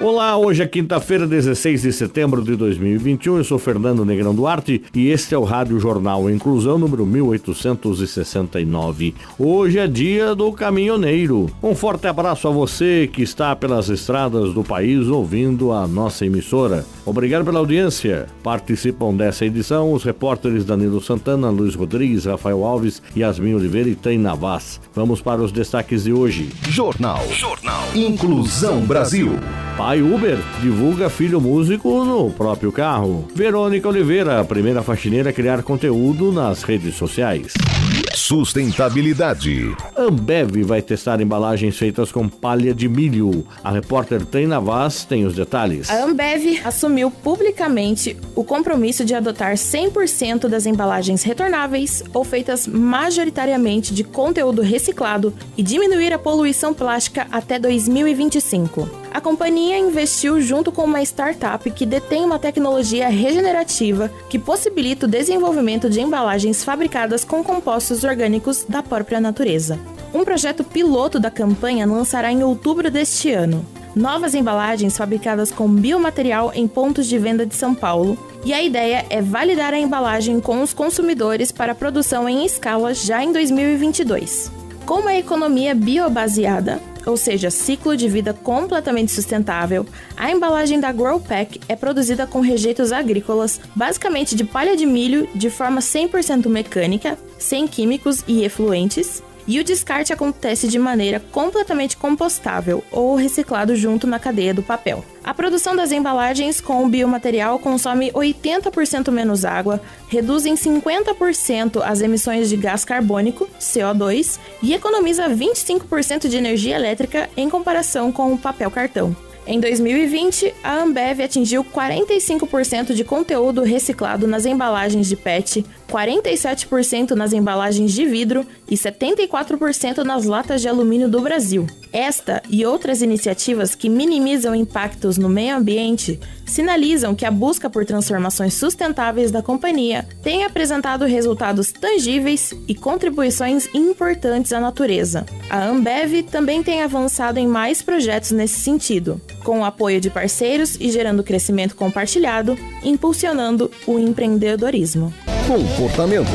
Olá, hoje é quinta-feira, 16 de setembro de 2021. Eu sou Fernando Negrão Duarte e este é o Rádio Jornal Inclusão número 1869. Hoje é dia do caminhoneiro. Um forte abraço a você que está pelas estradas do país ouvindo a nossa emissora. Obrigado pela audiência. Participam dessa edição os repórteres Danilo Santana, Luiz Rodrigues, Rafael Alves, Yasmin Oliveira e Taina Vaz. Vamos para os destaques de hoje. Jornal. Jornal. Inclusão Brasil. Pai Uber divulga filho músico no próprio carro. Verônica Oliveira, a primeira faxineira a criar conteúdo nas redes sociais. Sustentabilidade. Ambev vai testar embalagens feitas com palha de milho. A repórter Taina Vaz tem os detalhes. A Ambev assumiu publicamente o compromisso de adotar 100% das embalagens retornáveis ou feitas majoritariamente de conteúdo reciclado e diminuir a poluição plástica até 2025. A companhia investiu junto com uma startup que detém uma tecnologia regenerativa que possibilita o desenvolvimento de embalagens fabricadas com compostos orgânicos da própria natureza. Um projeto piloto da campanha lançará em outubro deste ano. Novas embalagens fabricadas com biomaterial em pontos de venda de São Paulo, e a ideia é validar a embalagem com os consumidores para produção em escala já em 2022. Com uma economia biobaseada, ou seja, ciclo de vida completamente sustentável, a embalagem da Grow Pack é produzida com rejeitos agrícolas, basicamente de palha de milho, de forma 100% mecânica, sem químicos e efluentes, e o descarte acontece de maneira completamente compostável ou reciclado junto na cadeia do papel. A produção das embalagens com o biomaterial consome 80% menos água, reduz em 50% as emissões de gás carbônico, CO2, e economiza 25% de energia elétrica em comparação com o papel cartão. Em 2020, a Ambev atingiu 45% de conteúdo reciclado nas embalagens de PET, 47% nas embalagens de vidro e 74% nas latas de alumínio do Brasil. Esta e outras iniciativas que minimizam impactos no meio ambiente sinalizam que a busca por transformações sustentáveis da companhia tem apresentado resultados tangíveis e contribuições importantes à natureza. A Ambev também tem avançado em mais projetos nesse sentido, com o apoio de parceiros e gerando crescimento compartilhado, impulsionando o empreendedorismo. Comportamento.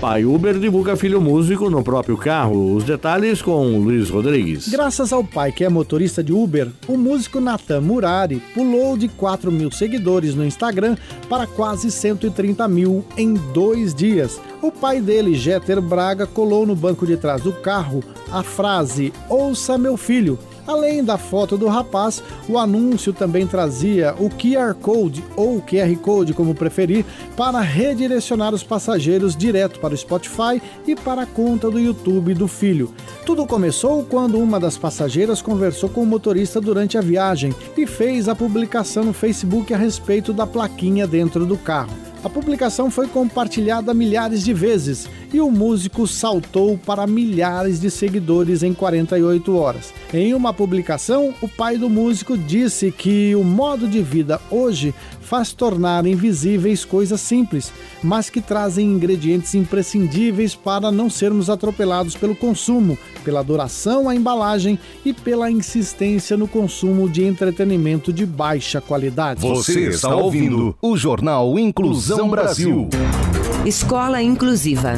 Pai Uber divulga filho músico no próprio carro. Os detalhes com Luiz Rodrigues. Graças ao pai, que é motorista de Uber, o músico Natan Murari pulou de 4 mil seguidores no Instagram para quase 130 mil em dois dias. O pai dele, Jeter Braga, colou no banco de trás do carro a frase: Ouça meu filho Além da foto do rapaz, o anúncio também trazia o QR Code ou QR Code, como preferir, para redirecionar os passageiros direto para o Spotify e para a conta do YouTube do filho. Tudo começou quando uma das passageiras conversou com o motorista durante a viagem e fez a publicação no Facebook a respeito da plaquinha dentro do carro. A publicação foi compartilhada milhares de vezes e o músico saltou para milhares de seguidores em 48 horas. Em uma publicação, o pai do músico disse que o modo de vida hoje faz tornar invisíveis coisas simples, mas que trazem ingredientes imprescindíveis para não sermos atropelados pelo consumo, pela adoração à embalagem e pela insistência no consumo de entretenimento de baixa qualidade. Você está ouvindo o Jornal Inclusão Brasil. Escola Inclusiva.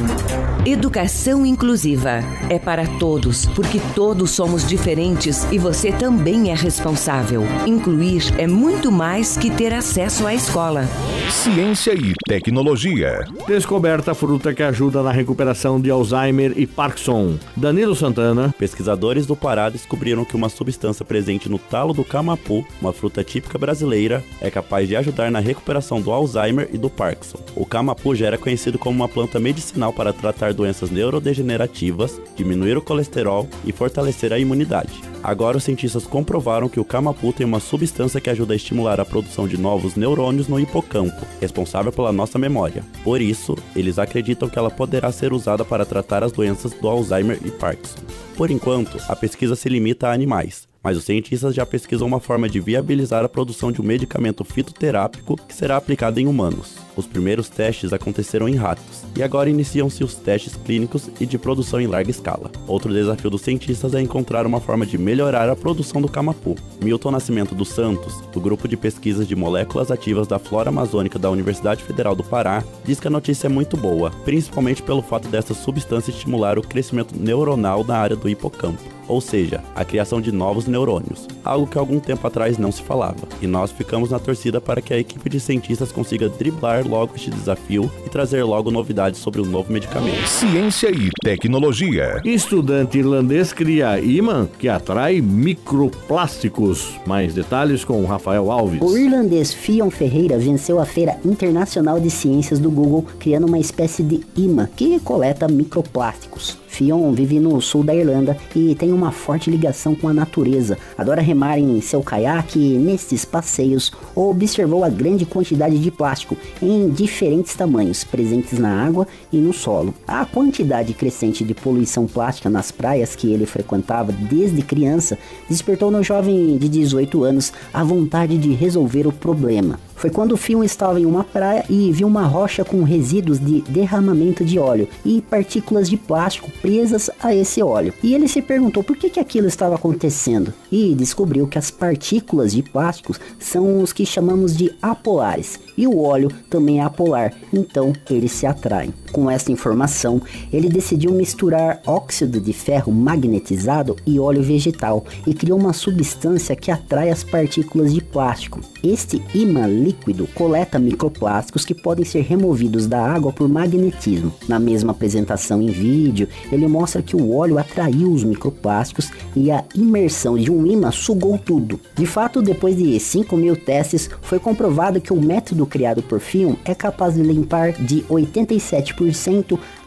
Educação inclusiva é para todos, porque todos somos diferentes e você também é responsável. Incluir é muito mais que ter acesso à escola. Ciência e tecnologia. Descoberta fruta que ajuda na recuperação de Alzheimer e Parkinson. Danilo Santana. Pesquisadores do Pará descobriram que uma substância presente no talo do camapu, uma fruta típica brasileira, é capaz de ajudar na recuperação do Alzheimer e do Parkinson. O camapu já era conhecido como uma planta medicinal para tratar doenças neurodegenerativas, diminuir o colesterol e fortalecer a imunidade. Agora os cientistas comprovaram que o camapu tem uma substância que ajuda a estimular a produção de novos neurônios no hipocampo, responsável pela nossa memória. Por isso, eles acreditam que ela poderá ser usada para tratar as doenças do Alzheimer e Parkinson. Por enquanto, a pesquisa se limita a animais, mas os cientistas já pesquisam uma forma de viabilizar a produção de um medicamento fitoterápico que será aplicado em humanos. Os primeiros testes aconteceram em ratos, e agora iniciam-se os testes clínicos e de produção em larga escala. Outro desafio dos cientistas é encontrar uma forma de melhorar a produção do camapu. Milton Nascimento dos Santos, do grupo de pesquisas de moléculas ativas da flora amazônica da Universidade Federal do Pará, diz que a notícia é muito boa, principalmente pelo fato dessa substância estimular o crescimento neuronal na área do hipocampo ou seja, a criação de novos neurônios, algo que algum tempo atrás não se falava. E nós ficamos na torcida para que a equipe de cientistas consiga driblar logo este desafio e trazer logo novidades sobre o novo medicamento. Ciência e tecnologia. Estudante irlandês cria imã que atrai microplásticos. Mais detalhes com Rafael Alves. O irlandês Fion Ferreira venceu a Feira Internacional de Ciências do Google criando uma espécie de imã que coleta microplásticos. Fion vive no sul da Irlanda e tem uma forte ligação com a natureza. Adora remar em seu caiaque e nesses passeios observou a grande quantidade de plástico em diferentes tamanhos presentes na água e no solo. A quantidade crescente de poluição plástica nas praias que ele frequentava desde criança despertou no jovem de 18 anos a vontade de resolver o problema. Foi quando o Fion estava em uma praia e viu uma rocha com resíduos de derramamento de óleo e partículas de plástico presas a esse óleo. E ele se perguntou por que, que aquilo estava acontecendo e descobriu que as partículas de plásticos são os que chamamos de apolares e o óleo também é apolar, então eles se atraem. Com essa informação, ele decidiu misturar óxido de ferro magnetizado e óleo vegetal e criou uma substância que atrai as partículas de plástico. Este imã líquido coleta microplásticos que podem ser removidos da água por magnetismo. Na mesma apresentação em vídeo, ele mostra que o óleo atraiu os microplásticos e a imersão de um imã sugou tudo. De fato, depois de 5 mil testes, foi comprovado que o método criado por Fion é capaz de limpar de 87%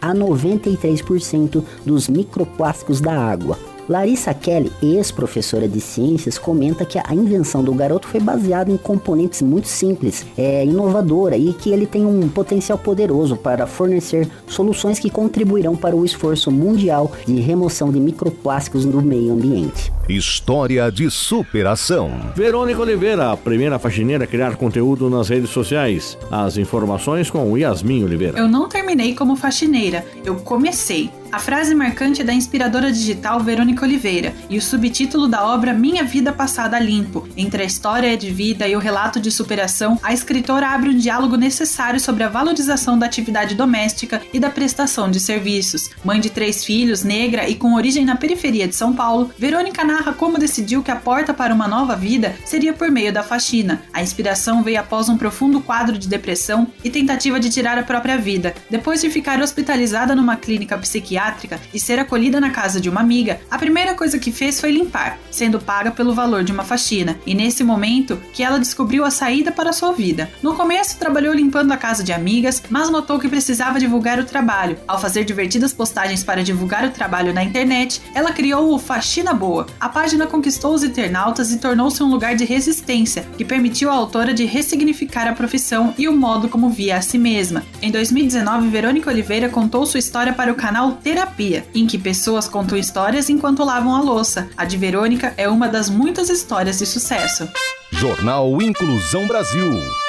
a 93% dos microplásticos da água. Larissa Kelly, ex-professora de ciências, comenta que a invenção do garoto foi baseada em componentes muito simples, é inovadora e que ele tem um potencial poderoso para fornecer soluções que contribuirão para o esforço mundial de remoção de microplásticos do meio ambiente. História de superação. Verônica Oliveira, a primeira faxineira a criar conteúdo nas redes sociais. As informações com Yasmin Oliveira. Eu não terminei como faxineira, eu comecei. A frase marcante é da inspiradora digital Verônica Oliveira e o subtítulo da obra Minha Vida Passada Limpo. Entre a história de vida e o relato de superação, a escritora abre um diálogo necessário sobre a valorização da atividade doméstica e da prestação de serviços. Mãe de três filhos, negra e com origem na periferia de São Paulo, Verônica narra como decidiu que a porta para uma nova vida seria por meio da faxina. A inspiração veio após um profundo quadro de depressão e tentativa de tirar a própria vida. Depois de ficar hospitalizada numa clínica psiquiátrica, psiquiátrica e ser acolhida na casa de uma amiga, a primeira coisa que fez foi limpar, sendo paga pelo valor de uma faxina. E nesse momento que ela descobriu a saída para sua vida. No começo trabalhou limpando a casa de amigas, mas notou que precisava divulgar o trabalho. Ao fazer divertidas postagens para divulgar o trabalho na internet, ela criou o Faxina Boa. A página conquistou os internautas e tornou-se um lugar de resistência, que permitiu à autora de ressignificar a profissão e o modo como via a si mesma. Em 2019, Verônica Oliveira contou sua história para o canal T Terapia, em que pessoas contam histórias enquanto lavam a louça. A de Verônica é uma das muitas histórias de sucesso. Jornal Inclusão Brasil.